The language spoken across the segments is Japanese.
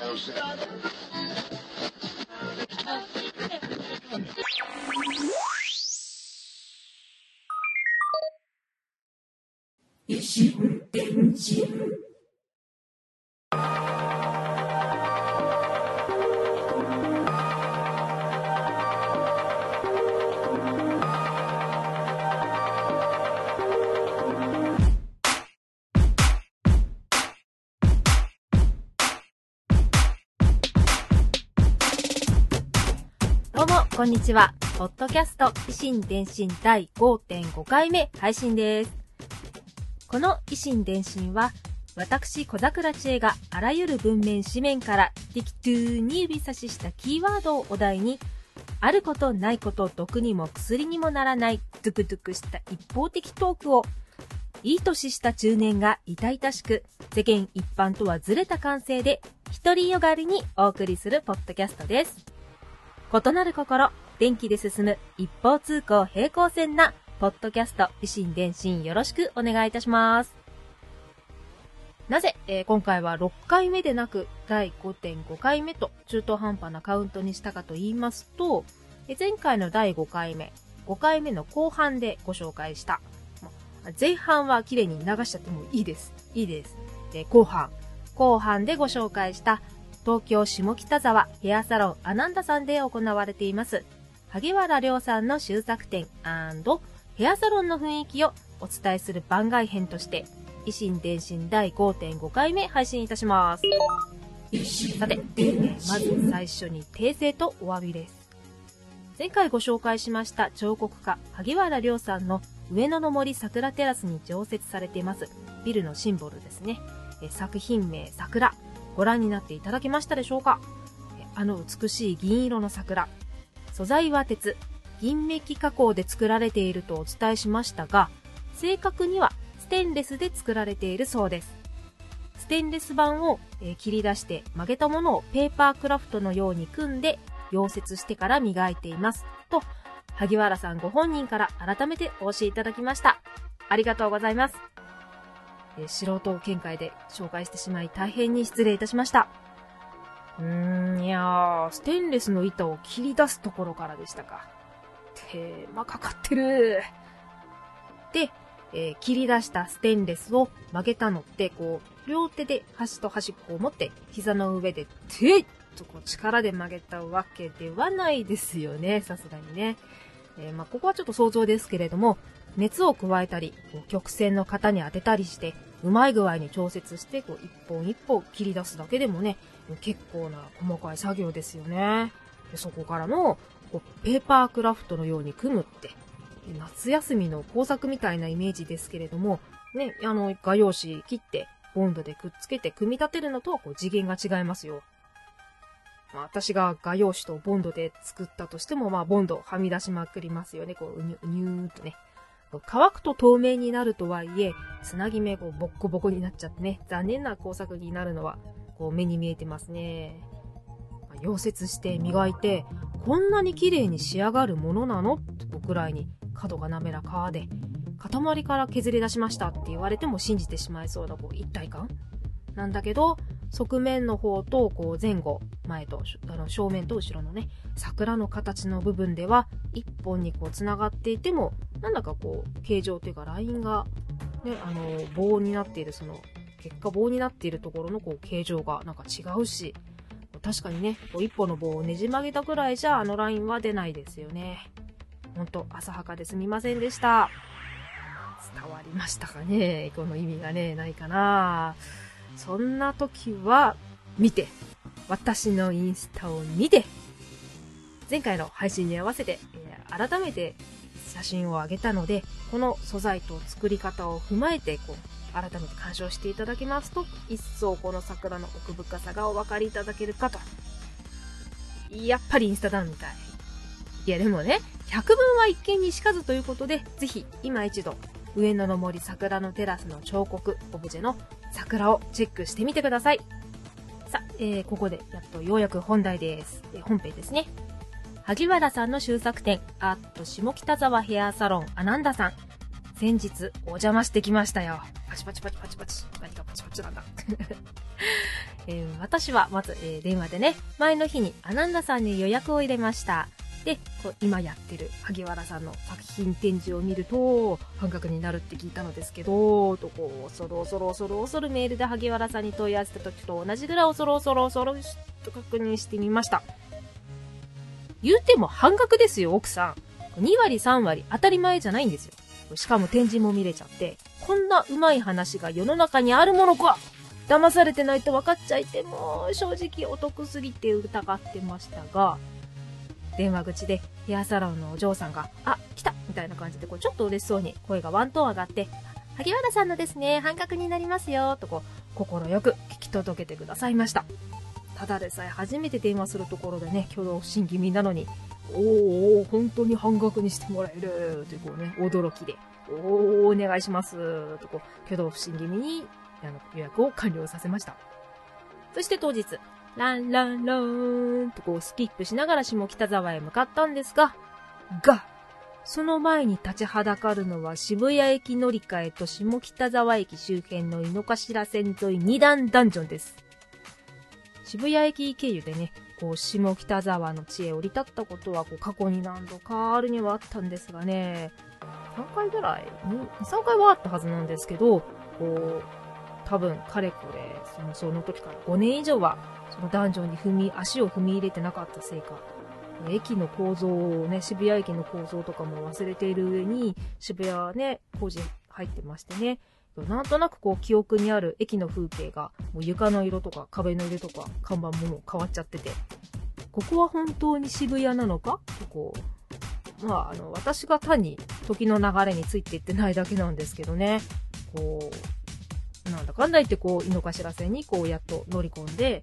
どうも、こんにちは。ポッドキャスト、維新伝心第5.5回目配信です。この維新伝心は、私、小桜知恵があらゆる文面紙面から適当に指差ししたキーワードをお題に、あることないこと毒にも薬にもならないドゥクドゥクした一方的トークを、いい年した中年が痛々しく、世間一般とはずれた感性で、独りよがりにお送りするポッドキャストです。異なる心、電気で進む一方通行平行線な、ポッドキャスト、維新伝心よろしくお願いいたします。なぜ、えー今回は6回目でなく第5.5回目と中途半端なカウントにしたかと言いますと、え前回の第5回目、5回目の後半でご紹介した、前半は綺麗に流しちゃってもいいです。いいです。で、後半。後半でご紹介した東京下北沢ヘアサロンアナンダさんで行われています萩原亮さんの終作展ヘアサロンの雰囲気をお伝えする番外編として維新伝心第5.5回目配信いたします。さてまず最初に訂正とお詫びです。前回ご紹介しました彫刻家萩原亮さんの上野の森桜テラスに常設されていますビルのシンボルですね。作品名桜。ご覧になっていただけましたでしょうか？あの美しい銀色の桜。素材は鉄。銀メッキ加工で作られているとお伝えしましたが正確にはステンレスで作られているそうです。ステンレス板を切り出して曲げたものをペーパークラフトのように組んで溶接してから磨いています。と萩原さんご本人から改めてお教えいただきました。ありがとうございます。え素人見解で紹介してしまい大変に失礼いたしました。うーん、いやー、ステンレスの板を切り出すところからでしたか。手間かかってる。で、えー切り出したステンレスを曲げたのって、こう、両手で端と端っこを持って、膝の上で、てっとこう力で曲げたわけではないですよね、さすがにね。えーまあ、ここはちょっと想像ですけれども、熱を加えたり、こう曲線の型に当てたりして、うまい具合に調節して、こう一本一本切り出すだけでもね、結構な細かい作業ですよね。でそこからの、こうペーパークラフトのように組むって、夏休みの工作みたいなイメージですけれども、ね、あの、画用紙切って、ボンドでくっつけて組み立てるのとはこう次元が違いますよ。まあ、私が画用紙とボンドで作ったとしても、まあ、ボンドはみ出しまくりますよね。こう、うにゅうにゅーっとね。乾くと透明になるとはいえ、つなぎ目こうボッコボコになっちゃってね、残念な工作になるのは、こう目に見えてますね。溶接して磨いて、こんなに綺麗に仕上がるものなの？ってこうくらいに角が滑らかで、塊から削り出しましたって言われても信じてしまいそうなこう一体感？なんだけど、側面の方とこう前後、前とあの正面と後ろのね、桜の形の部分では一本にこう繋がっていても、なんだかこう形状というかラインが、ね、あの棒になっているその結果棒になっているところのこう形状がなんか違うし、確かにね、こう一本の棒をねじ曲げたぐらいじゃあのラインは出ないですよね。ほんと浅はかですみませんでした。伝わりましたかね？この意味がね、ないかなそんな時は、見て。私のインスタを見て。前回の配信に合わせて、えー改めて写真を上げたので、この素材と作り方を踏まえて、こう、改めて鑑賞していただきますと、一層この桜の奥深さがお分かりいただけるかと。やっぱりインスタだみたい。いやでもね、百聞は一見にしかずということで、ぜひ今一度、上野の森桜のテラスの彫刻、オブジェの桜をチェックしてみてください。さあ、えー、ここでやっとようやく本題です。えー本編ですね。萩原さんの終作展、アート下北沢ヘアサロンアナンダさん。先日お邪魔してきましたよ。パチパチパチパチパチ。何かパチパチなんだ。えー、私はまず、えー、電話でね、前の日にアナンダさんに予約を入れました。で、こう今やってる萩原さんの作品展示を見ると、半額になるって聞いたのですけど、とこう、恐る恐る恐る恐るメールで萩原さんに問い合わせた時と同じぐらい恐る恐る恐ると確認してみました。言うても半額ですよ、奥さん。2割3割当たり前じゃないんですよ。しかも展示も見れちゃって、こんな上手い話が世の中にあるものか騙されてないと分かっちゃいてもう、正直お得すぎて疑ってましたが、電話口でヘアサロンのお嬢さんが、あ、来たみたいな感じで、こう、ちょっと嬉しそうに声がワントーン上がって、萩原さんのですね、半額になりますよ、とこう、心よく聞き届けてくださいました。ただでさえ初めて電話するところでね、挙動不審気味なのに、おお本当に半額にしてもらえる、というこうね、驚きで、おおお願いします、とこう、挙動不審気味に、あの、予約を完了させました。そして当日、ランランラン。とこうスキップしながら下北沢へ向かったんですが、が、その前に立ちはだかるのは渋谷駅乗り換えと下北沢駅周辺の井の頭線沿い二段ダンジョンです。渋谷駅経由でね、こう下北沢の地へ降り立ったことはこう過去に何度かあるにはあったんですがね、3回ぐらい ?2、3回はあったはずなんですけど、こう、多分、かれこれ、その、その時から5年以上は、そのダンジョンに踏み、足を踏み入れてなかったせいか、駅の構造をね、渋谷駅の構造とかも忘れている上に、渋谷はね、工事入ってましてね、なんとなくこう記憶にある駅の風景が、もう床の色とか壁の色とか看板ももう変わっちゃってて、ここは本当に渋谷なのか？とこ。う、まあ、あの、私が単に時の流れについていってないだけなんですけどね、こう、なんだかんだ言ってこう、井の頭線にこうやっと乗り込んで、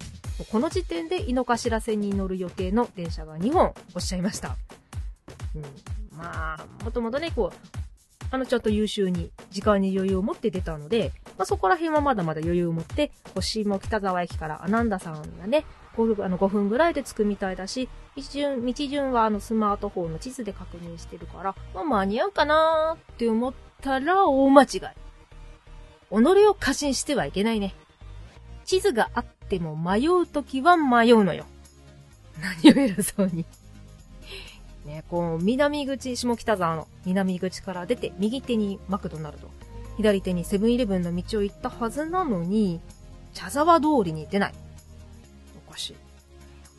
この時点で井の頭線に乗る予定の電車が2本おっしゃいました。うん、まあ、もともとね、こう、あの、ちょっと優秀に、時間に余裕を持って出たので、まあ、そこら辺はまだまだ余裕を持って、星も北沢駅からアナンダさんがね、5, あの5分ぐらいで着くみたいだし、道順、道順はあのスマートフォンの地図で確認してるから、まあ、間に合うかなーって思ったら大間違い。己を過信してはいけないね。地図があっても迷うときは迷うのよ。何を偉そうにね、こう、南口、下北沢の南口から出て、右手にマクドナルド、左手にセブンイレブンの道を行ったはずなのに、茶沢通りに出ない。おかしい。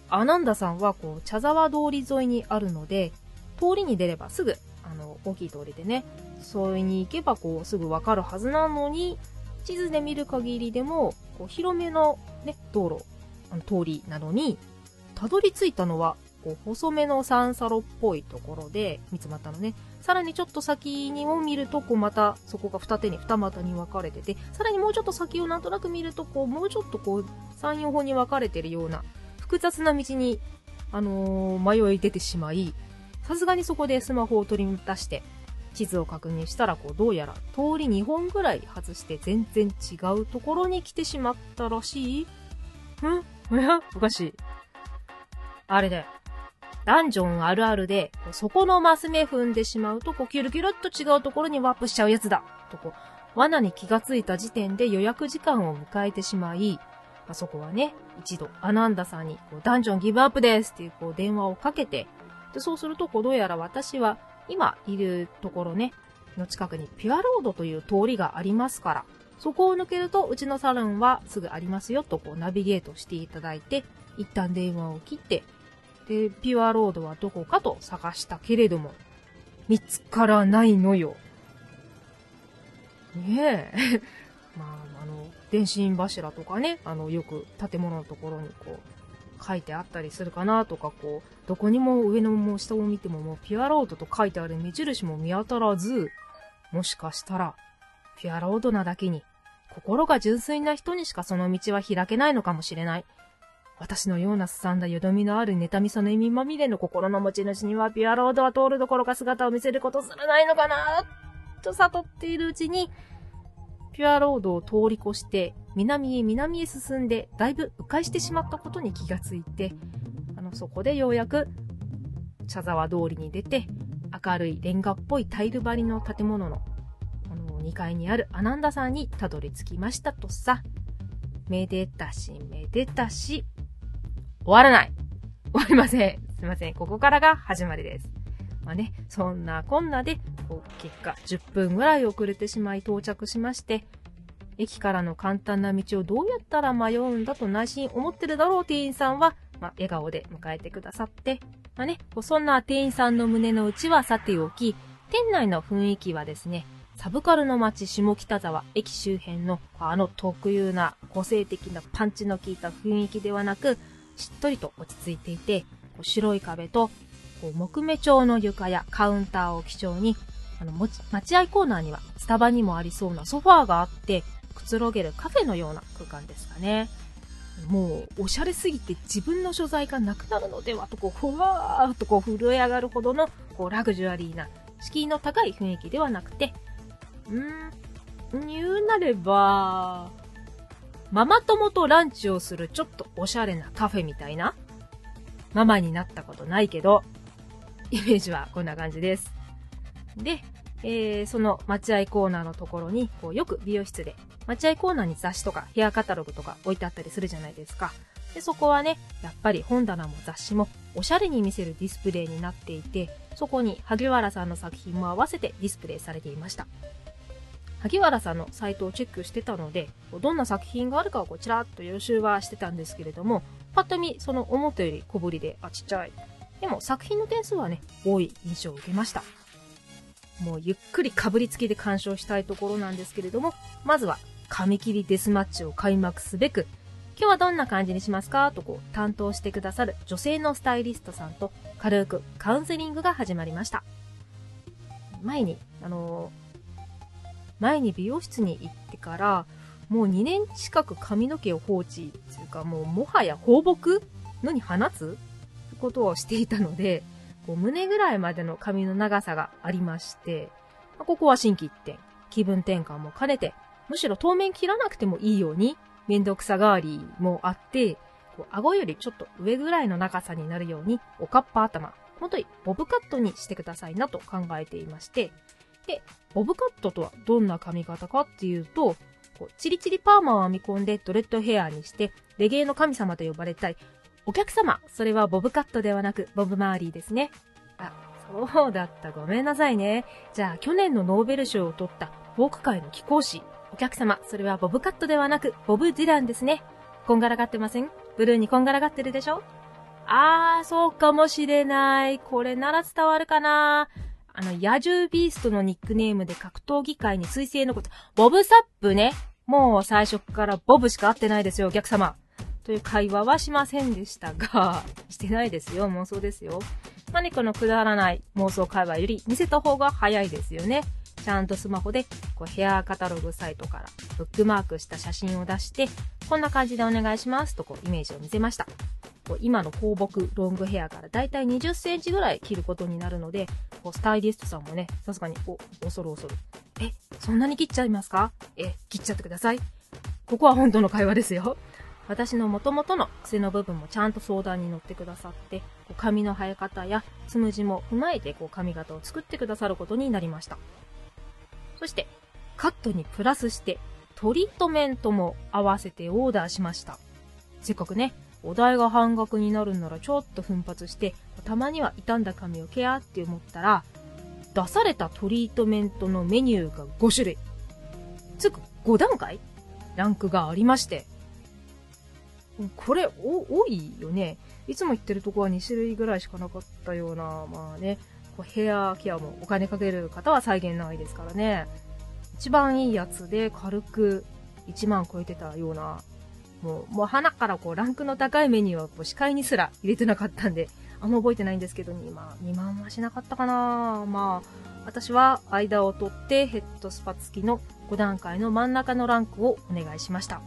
アナンダさんは、こう、茶沢通り沿いにあるので、通りに出ればすぐあの、大きい通りでね、それに行けばこう、すぐわかるはずなのに、地図で見る限りでも、こう、広めのね、道路、あの通りなのに、たどり着いたのは、こう、細めの三サロっぽいところで、三つ股のね、さらにちょっと先にも見ると、こう、また、そこが二手に二股に分かれてて、さらにもうちょっと先をなんとなく見ると、こう、もうちょっとこう、三、四本に分かれてるような、複雑な道に、あのー、迷い出てしまい、さすがにそこでスマホを取り出して、地図を確認したら、こう、どうやら通り2本ぐらい外して全然違うところに来てしまったらしいん？おや？おかしい。あれだよ。ダンジョンあるあるで、そこのマス目踏んでしまうと、こう、キュルキュルっと違うところにワープしちゃうやつだ。とこう、罠に気がついた時点で予約時間を迎えてしまい、あそこはね、一度、アナンダさんに、こう、ダンジョンギブアップですっていう、こう、電話をかけて、で、そうすると、こう、どうやら私は、今いるところね、の近くにピュアロードという通りがありますから、そこを抜けると、うちのサロンはすぐありますよと、こう、ナビゲートしていただいて、一旦電話を切って、で、ピュアロードはどこかと探したけれども、見つからないのよ。ねえ。まあ、あの、電信柱とかね、あの、よく建物のところにこう、書いてあったりするかなとか、こう、どこにも上のも下を見てももうピュアロードと書いてある目印も見当たらず、もしかしたら、ピュアロードなだけに、心が純粋な人にしかその道は開けないのかもしれない。私のようなすさんだよどみのある妬みその意味まみれの心の持ち主にはピュアロードは通るどころか姿を見せることすらないのかなと悟っているうちに、ピュアロードを通り越して、南へ南へ進んで、だいぶ迂回してしまったことに気がついて、あの、そこでようやく、茶沢通りに出て、明るいレンガっぽいタイル張りの建物の、あの、2階にあるアナンダさんにたどり着きましたとさ。めでたし、めでたし、終わらない。終わりません。すいません。ここからが始まりです。まあね、そんなこんなで、結果10分ぐらい遅れてしまい到着しまして、駅からの簡単な道をどうやったら迷うんだと内心思ってるだろう店員さんは、まあ、笑顔で迎えてくださって、まあね、そんな店員さんの胸の内はさておき、店内の雰囲気はですね、サブカルの街下北沢駅周辺のあの特有な個性的なパンチの効いた雰囲気ではなく、しっとりと落ち着いていて、こう白い壁とこう木目調の床やカウンターを基調に、あの、待合コーナーにはスタバにもありそうなソファーがあって、くつろげるカフェのような空間ですかね。もう、おしゃれすぎて自分の所在がなくなるのではと、こう、ふわーっとこう、震え上がるほどの、こう、ラグジュアリーな、敷居の高い雰囲気ではなくて、うー、言うなれば、ママ友とランチをするちょっとおしゃれなカフェみたいな？ママになったことないけど、イメージはこんな感じです。で、えー、その待合コーナーのところに、こうよく美容室で、待合コーナーに雑誌とかヘアカタログとか置いてあったりするじゃないですか。で、そこはね、やっぱり本棚も雑誌もおしゃれに見せるディスプレイになっていて、そこに萩原さんの作品も合わせてディスプレイされていました。萩原さんのサイトをチェックしてたので、どんな作品があるかをこちらっと予習はしてたんですけれども、パッと見、その思ったより小ぶりで、あ、ちっちゃい。でも作品の点数はね、多い印象を受けました。もうゆっくりかぶりつきで鑑賞したいところなんですけれども、まずは紙切りデスマッチを開幕すべく、今日はどんな感じにしますかとこう担当してくださる女性のスタイリストさんと軽くカウンセリングが始まりました。前に、あのー、前に美容室に行ってから、もう2年近く髪の毛を放置っていうかもうもはや放牧のに放つ？ことをしていたので、こう胸ぐらいまでの髪の長さがありまして、まあ、ここは心機一転、気分転換も兼ねて、むしろ当面切らなくてもいいように、めんどくさがわりもあって、こう顎よりちょっと上ぐらいの長さになるように、おかっぱ頭、もといボブカットにしてくださいなと考えていまして、で、ボブカットとはどんな髪型かっていうと、こうチリチリパーマを編み込んでドレッドヘアにして、レゲエの神様と呼ばれたいお客様、それはボブカットではなく、ボブマーリーですね。あ、そうだった。ごめんなさいね。じゃあ、去年のノーベル賞を取ったフォーク界の貴公子。お客様、それはボブカットではなく、ボブ・ディランですね。こんがらがってません？ブルーにこんがらがってるでしょ？あー、そうかもしれない。これなら伝わるかなあの、野獣ビーストのニックネームで格闘技界に彗星のこと、ボブサップね。もう最初からボブしか会ってないですよ、お客様。という会話はしませんでしたが、してないですよ。妄想ですよ。まね、このくだらない妄想会話より見せた方が早いですよね。ちゃんとスマホでこうヘアカタログサイトからブックマークした写真を出して、こんな感じでお願いしますとこうイメージを見せました。こう今の放牧ロングヘアからだいたい20センチぐらい切ることになるので、こうスタイリストさんもね、さすがに、お、恐る恐る。え、そんなに切っちゃいますか？え、切っちゃってください。ここは本当の会話ですよ。私の元々の癖の部分もちゃんと相談に乗ってくださって、こう髪の生え方やつむじも踏まえてこう髪型を作ってくださることになりました。そして、カットにプラスして、トリートメントも合わせてオーダーしました。せっかくね、お題が半額になるんならちょっと奮発して、たまには傷んだ髪をケアって思ったら、出されたトリートメントのメニューが5種類。つく5段階？ランクがありまして、これ、お多いよね。いつも行ってるとこは2種類ぐらいしかなかったような、まあね、こうヘアケアもお金かける方は再現ないですからね。一番いいやつで軽く1万超えてたような、もう、もう鼻からこうランクの高いメニューは視界にすら入れてなかったんで、あんま覚えてないんですけど、2万、2万はしなかったかなまあ、私は間を取ってヘッドスパ付きの5段階の真ん中のランクをお願いしました。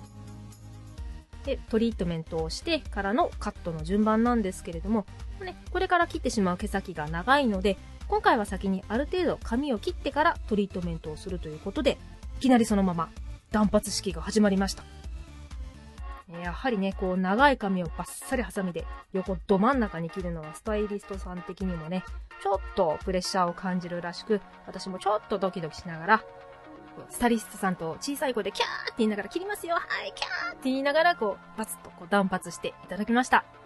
で、トリートメントをしてからのカットの順番なんですけれども、ね、これから切ってしまう毛先が長いので、今回は先にある程度髪を切ってからトリートメントをするということで、いきなりそのまま断髪式が始まりました。やはりね、こう長い髪をバッサリハサミで横ど真ん中に切るのはスタイリストさん的にもね、ちょっとプレッシャーを感じるらしく、私もちょっとドキドキしながら、スタイリストさんと小さい声でキャーって言いながら切りますよはいキャーって言いながらこう、バツッとこう断髪していただきました。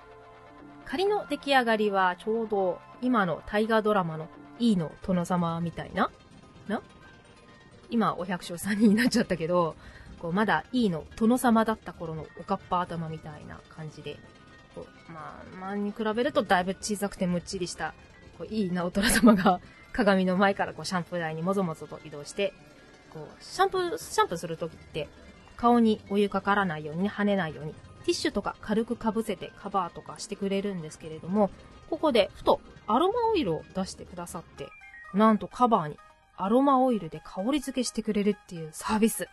仮の出来上がりはちょうど今の大河ドラマの E の殿様みたいな？な？今お百姓さんになっちゃったけど、こうまだ E の殿様だった頃のおかっぱ頭みたいな感じで、こうまあ、前に比べるとだいぶ小さくてむっちりした、こういい直虎様が鏡の前からこうシャンプー台にもぞもぞと移動して、こう、シャンプー、シャンプーするときって、顔にお湯かからないように、跳ねないように、ティッシュとか軽くかぶせてカバーとかしてくれるんですけれども、ここでふとアロマオイルを出してくださって、なんとカバーにアロマオイルで香り付けしてくれるっていうサービス。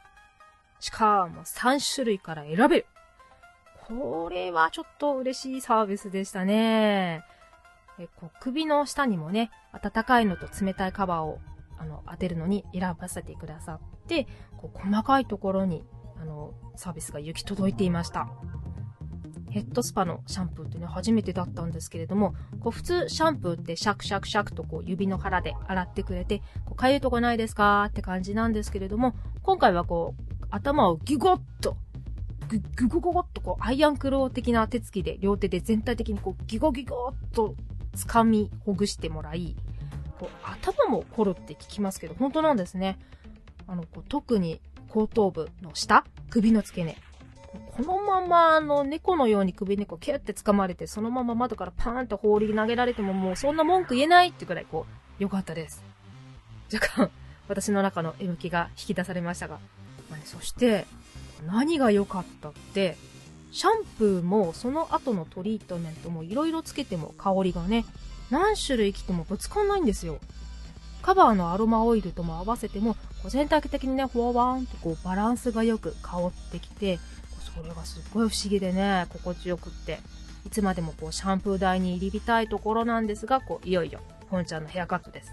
しかも3種類から選べる。これはちょっと嬉しいサービスでしたね。えこう首の下にもね、暖かいのと冷たいカバーをあの当てるのに選ばせてくださって、こう細かいところにあのサービスが行き届いていました。ヘッドスパのシャンプーってね、初めてだったんですけれども、こう普通シャンプーってシャクシャクシャクとこう指の腹で洗ってくれて、こうかゆいとこないですかって感じなんですけれども、今回はこう頭をギュゴッと、ググゴゴゴッとこうアイアンクロー的な手つきで両手で全体的にこうギゴギゴッと掴みほぐしてもらい、こう頭も凝るって聞きますけど、本当なんですね。あの、こう特に後頭部の下、首の付け根。このまま、あの、猫のように首にこ、キュッて掴まれて、そのまま窓からパーンと放り投げられても、もうそんな文句言えないってくらい、こう、良かったです。若干、私の中の M 気が引き出されましたが。まあね、そして、何が良かったって、シャンプーもその後のトリートメントも色々つけても香りがね、何種類着てもぶつかんないんですよ。カバーのアロマオイルとも合わせても、こう全体的にね、フォワーンとこうバランスがよく香ってきて、それがすっごい不思議でね、心地よくって。いつまでもこうシャンプー台に入りたいところなんですが、こういよいよ本ちゃんのヘアカットです。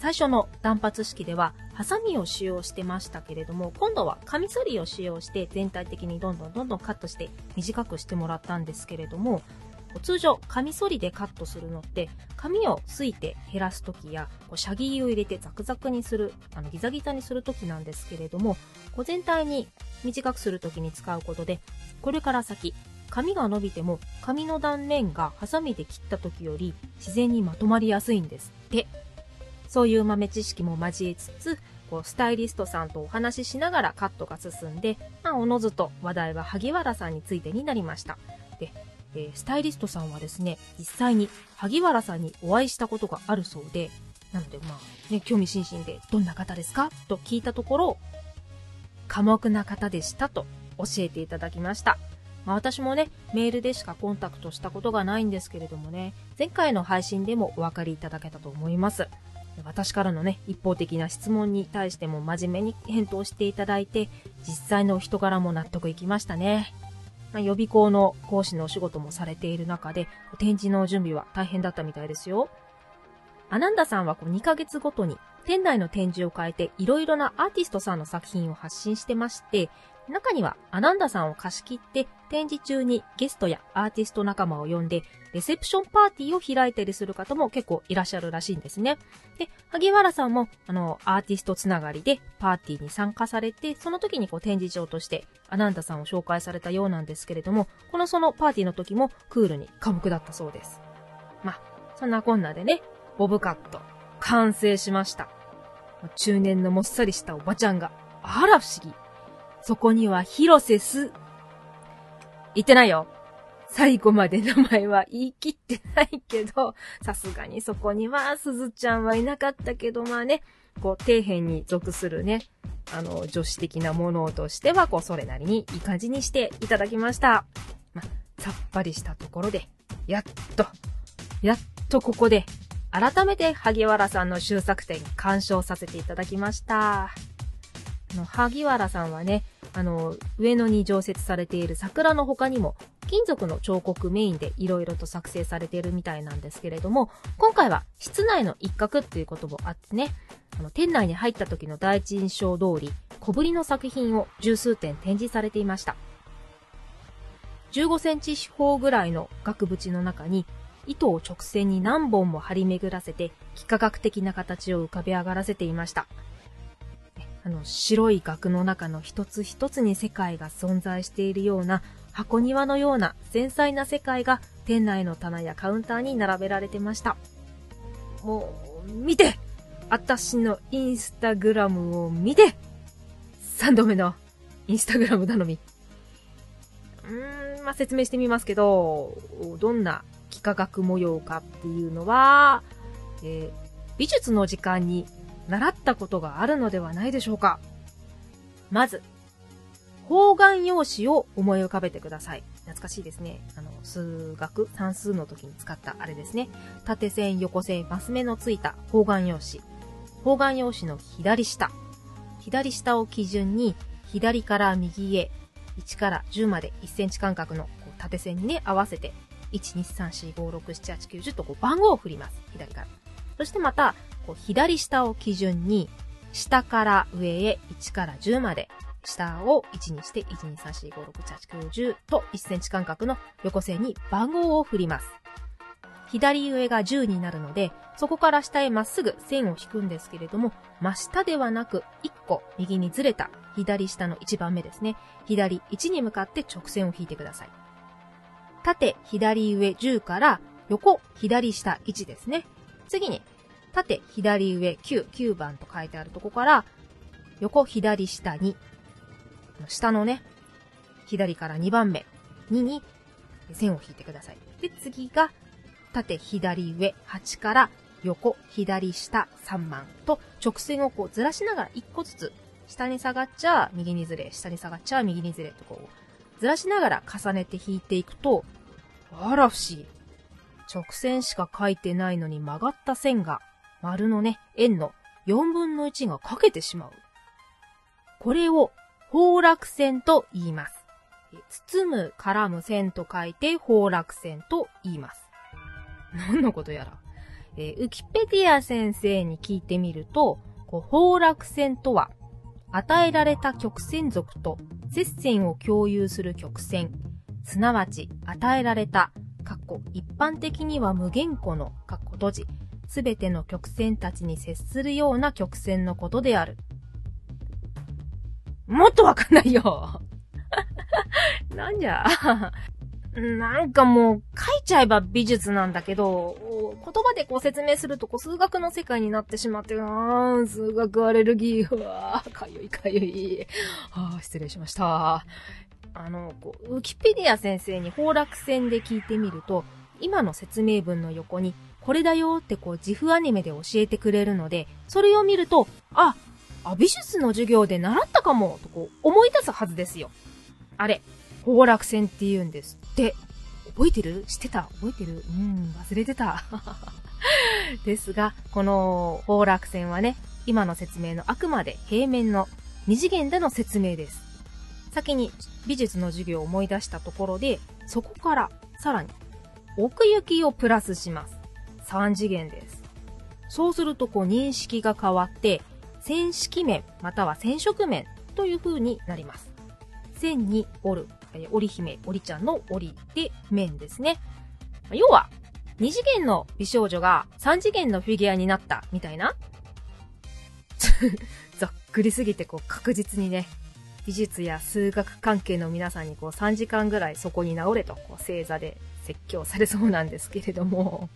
最初の断髪式では、ハサミを使用してましたけれども、今度はカミソリを使用して全体的にどんどんどんどんカットして短くしてもらったんですけれども、通常、カミソリでカットするのって、髪をすいて減らすときや、こうシャギーを入れてザクザクにする、あのギザギザにするときなんですけれども、こう全体に短くするときに使うことで、これから先、髪が伸びても髪の断面がハサミで切った時より自然にまとまりやすいんですって。そういう豆知識も交えつつ、こうスタイリストさんとお話ししながらカットが進んで、まあ、おのずと話題は萩原さんについてになりました。で、えー、スタイリストさんはですね、実際に萩原さんにお会いしたことがあるそうで、なのでまあ、ね、興味津々で、どんな方ですか？と聞いたところ、寡黙な方でしたと教えていただきました。まあ、私もね、メールでしかコンタクトしたことがないんですけれどもね、前回の配信でもお分かりいただけたと思います。私からのね、一方的な質問に対しても真面目に返答していただいて、実際の人柄も納得いきましたね。ま、予備校の講師のお仕事もされている中で、展示の準備は大変だったみたいですよ。アナンダさんはこう2ヶ月ごとに店内の展示を変えていろいろなアーティストさんの作品を発信してまして、中にはアナンダさんを貸し切って展示中にゲストやアーティスト仲間を呼んでレセプションパーティーを開いたりする方も結構いらっしゃるらしいんですね。で、萩原さんもあのアーティストつながりでパーティーに参加されて、その時にこう展示場としてアナンダさんを紹介されたようなんですけれども、このそのパーティーの時もクールに寡黙だったそうです。まあ、そんなこんなでね、ボブカット完成しました。中年のもっさりしたおばちゃんが、あら不思議。そこには広瀬す。言ってないよ。最後まで名前は言い切ってないけど、さすがにそこにはすずちゃんはいなかったけど、まあね、こう、底辺に属するね、あの、女子的なものとしては、こう、それなりにいい感じにしていただきました。まあ、さっぱりしたところで、やっと、やっとここで、改めて萩原さんの終作展鑑賞させていただきました。あの、萩原さんはね、あの、上野に常設されている桜の他にも、金属の彫刻メインで色々と作成されているみたいなんですけれども、今回は室内の一角っていうこともあってね、あの、店内に入った時の第一印象通り、小ぶりの作品を十数点展示されていました。15センチ四方ぐらいの額縁の中に、糸を直線に何本も張り巡らせて、幾何学的な形を浮かび上がらせていました。の、白い額の中の一つ一つに世界が存在しているような、箱庭のような繊細な世界が店内の棚やカウンターに並べられてました。もう、見て私のインスタグラムを見て !3 度目のインスタグラム頼み。うーん、まあ、説明してみますけど、どんな幾何学模様かっていうのは、えー、美術の時間に習ったことがあるのではないでしょうか。まず、方眼用紙を思い浮かべてください。懐かしいですね。あの、数学、算数の時に使ったあれですね。縦線、横線、マス目のついた方眼用紙。方眼用紙の左下。左下を基準に、左から右へ、1から10まで1センチ間隔の縦線にね、合わせて、1、2、3、4、5、6、7、8、9、10とこう番号を振ります。左から。そしてまた、こう左下を基準に、下から上へ1から10まで、下を1にして、1、2、3、4、5、6、7、8、9、10と1センチ間隔の横線に番号を振ります。左上が10になるので、そこから下へまっすぐ線を引くんですけれども、真下ではなく1個右にずれた左下の1番目ですね。左1に向かって直線を引いてください。縦左上10から横左下1ですね。次に、縦左上9、9番と書いてあるとこから、横左下2。下のね、左から2番目、2に線を引いてください。で、次が縦左上8から横左下3番と直線をこうずらしながら1個ずつ下に下がっちゃ右にずれ、下に下がっちゃ右にずれとこうずらしながら重ねて引いていくと、あら不思議。直線しか書いてないのに曲がった線が丸のね、円の4分の1が書けてしまう。これを崩落線と言います。包む、絡む線と書いて崩落線と言います。何のことやら。えー、ウキペディア先生に聞いてみると、こう崩落線とは、与えられた曲線属と接線を共有する曲線、すなわち与えられた、かっこ一般的には無限個の、かっこ閉じ、すべての曲線たちに接するような曲線のことである。もっとわかんないよ なんじゃ なんかもう、書いちゃえば美術なんだけど、言葉でこう説明するとこう数学の世界になってしまって、あー数学アレルギー、うわーかゆいかゆい。あ失礼しました。あの、こう、ウキペディア先生に崩落線で聞いてみると、今の説明文の横に、これだよってこう、自負アニメで教えてくれるので、それを見ると、あ、あ、美術の授業で習ったかも、とこう、思い出すはずですよ。あれ、崩落線って言うんですって。覚えてる？知ってた？覚えてる？うん、忘れてた。ですが、この崩落線はね、今の説明のあくまで平面の二次元での説明です。先に美術の授業を思い出したところで、そこからさらに奥行きをプラスします。三次元です。そうするとこう認識が変わって、線式面または線色面という風になります。線に折るえ織姫、織ちゃんの織で面ですね。要は、二次元の美少女が三次元のフィギュアになったみたいな ざっくりすぎてこう確実にね、美術や数学関係の皆さんにこう3時間ぐらいそこに直れとこう正座で説教されそうなんですけれども、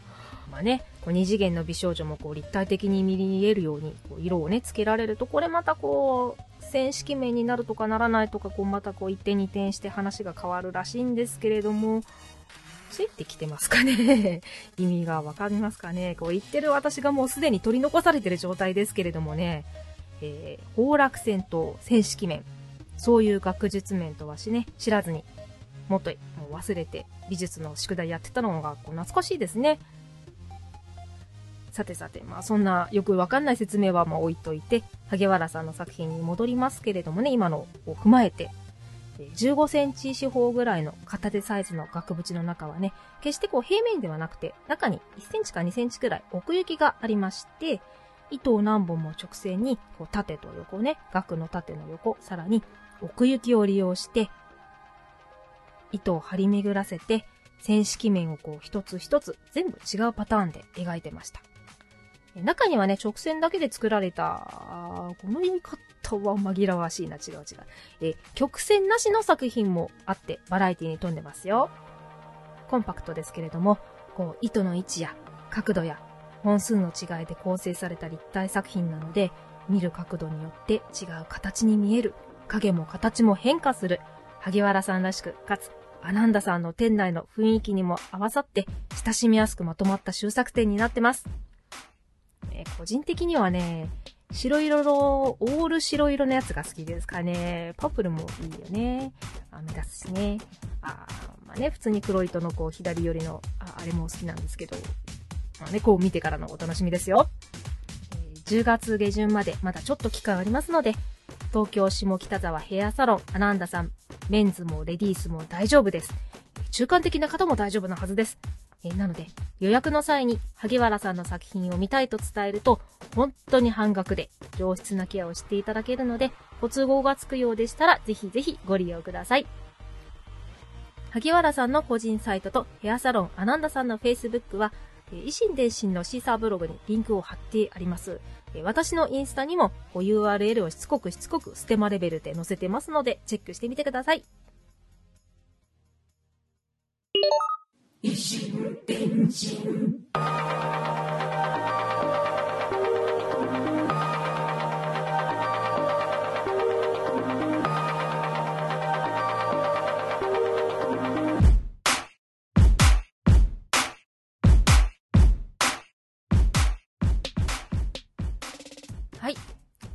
まあね、こう二次元の美少女もこう立体的に見えるようにこう色をね、つけられると、これまたこう、正式名になるとかならないとか、こうまたこう一点二点して話が変わるらしいんですけれども、ついてきてますかね？意味がわかりますかね？こう言ってる私がもうすでに取り残されてる状態ですけれどもね、えー、崩落線と正式面、そういう学術面とはしね、知らずに、もっともう忘れて美術の宿題やってたのがこう懐かしいですね。さてさて、まあそんなよくわかんない説明はまあ置いといて、萩原さんの作品に戻りますけれどもね、今のを踏まえて、15センチ四方ぐらいの片手サイズの額縁の中はね、決してこう平面ではなくて、中に1センチか2センチくらい奥行きがありまして、糸を何本も直線に、こう縦と横ね、額の縦の横、さらに奥行きを利用して、糸を張り巡らせて、線式面をこう一つ一つ全部違うパターンで描いてました。中にはね、直線だけで作られた、この言い方は紛らわしいな、違う違う。え曲線なしの作品もあって、バラエティに富んでますよ。コンパクトですけれども、こう、糸の位置や角度や本数の違いで構成された立体作品なので、見る角度によって違う形に見える、影も形も変化する、萩原さんらしく、かつ、アナンダさんの店内の雰囲気にも合わさって、親しみやすくまとまった終作展になってます。え個人的にはね、白色の、オール白色のやつが好きですかね。パープルもいいよね。あ目立つしね。あまあね、普通に黒糸のこう左寄りの、ああれも好きなんですけど、まあね、こう見てからのお楽しみですよ。10月下旬までまだちょっと期間ありますので、東京下北沢ヘアサロンアナンダさん、メンズもレディースも大丈夫です。中間的な方も大丈夫なはずです。えー、なので、予約の際に萩原さんの作品を見たいと伝えると、本当に半額で上質なケアをしていただけるので、ご都合がつくようでしたら、ぜひぜひご利用ください。萩原さんの個人サイトとヘアサロンアナンダさんの Facebook は、維新伝心のシーサーブログにリンクを貼ってあります。私のインスタにも URL をしつこくしつこくステマレベルで載せてますので、チェックしてみてください。維新伝心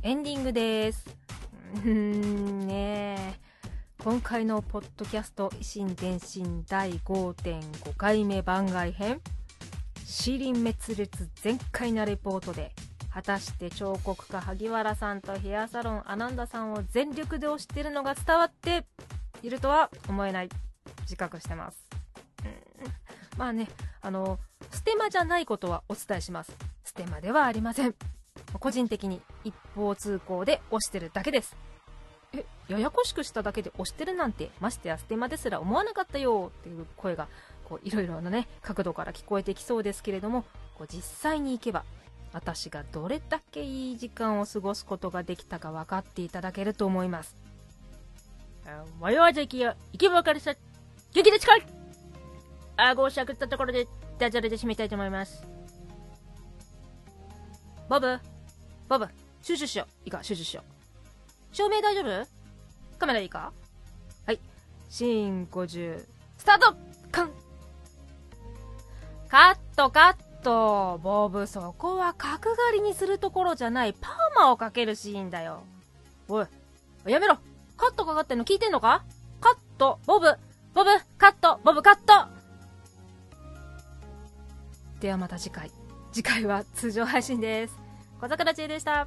エンディングです。うんね今回のポッドキャスト維新伝心第5.5回目番外編。シリン滅裂全開なレポートで果たして彫刻家萩原さんとヘアサロンアナンダさんを全力で推しているのが伝わっているとは思えない。自覚してます、うん、まあねあのステマじゃないことはお伝えします。ステマではありません。個人的に一方通行で押してるだけです。え、ややこしくしただけで押してるなんて、ましてやステマですら思わなかったよっていう声が、こう、いろいろなね、角度から聞こえてきそうですけれども、こう実際に行けば、私がどれだけいい時間を過ごすことができたか分かっていただけると思います。迷わず行きや、行けば分かるさ、激で近い顎をしゃくったところで、ダジャレで締めたいと思います。ボブボブ、シュシュしよう。いいか、シュシュしよう。照明大丈夫？カメラいいか？はい。シーン50、スタート！カン！カットカット。ボブ、そこは角刈りにするところじゃない、パーマをかけるシーンだよ。おい、やめろ。カットかかってんの聞いてんのか？カット、ボブ、ボブ、カット、ボブ、カット。ではまた次回。次回は通常配信です。小桜知恵でした。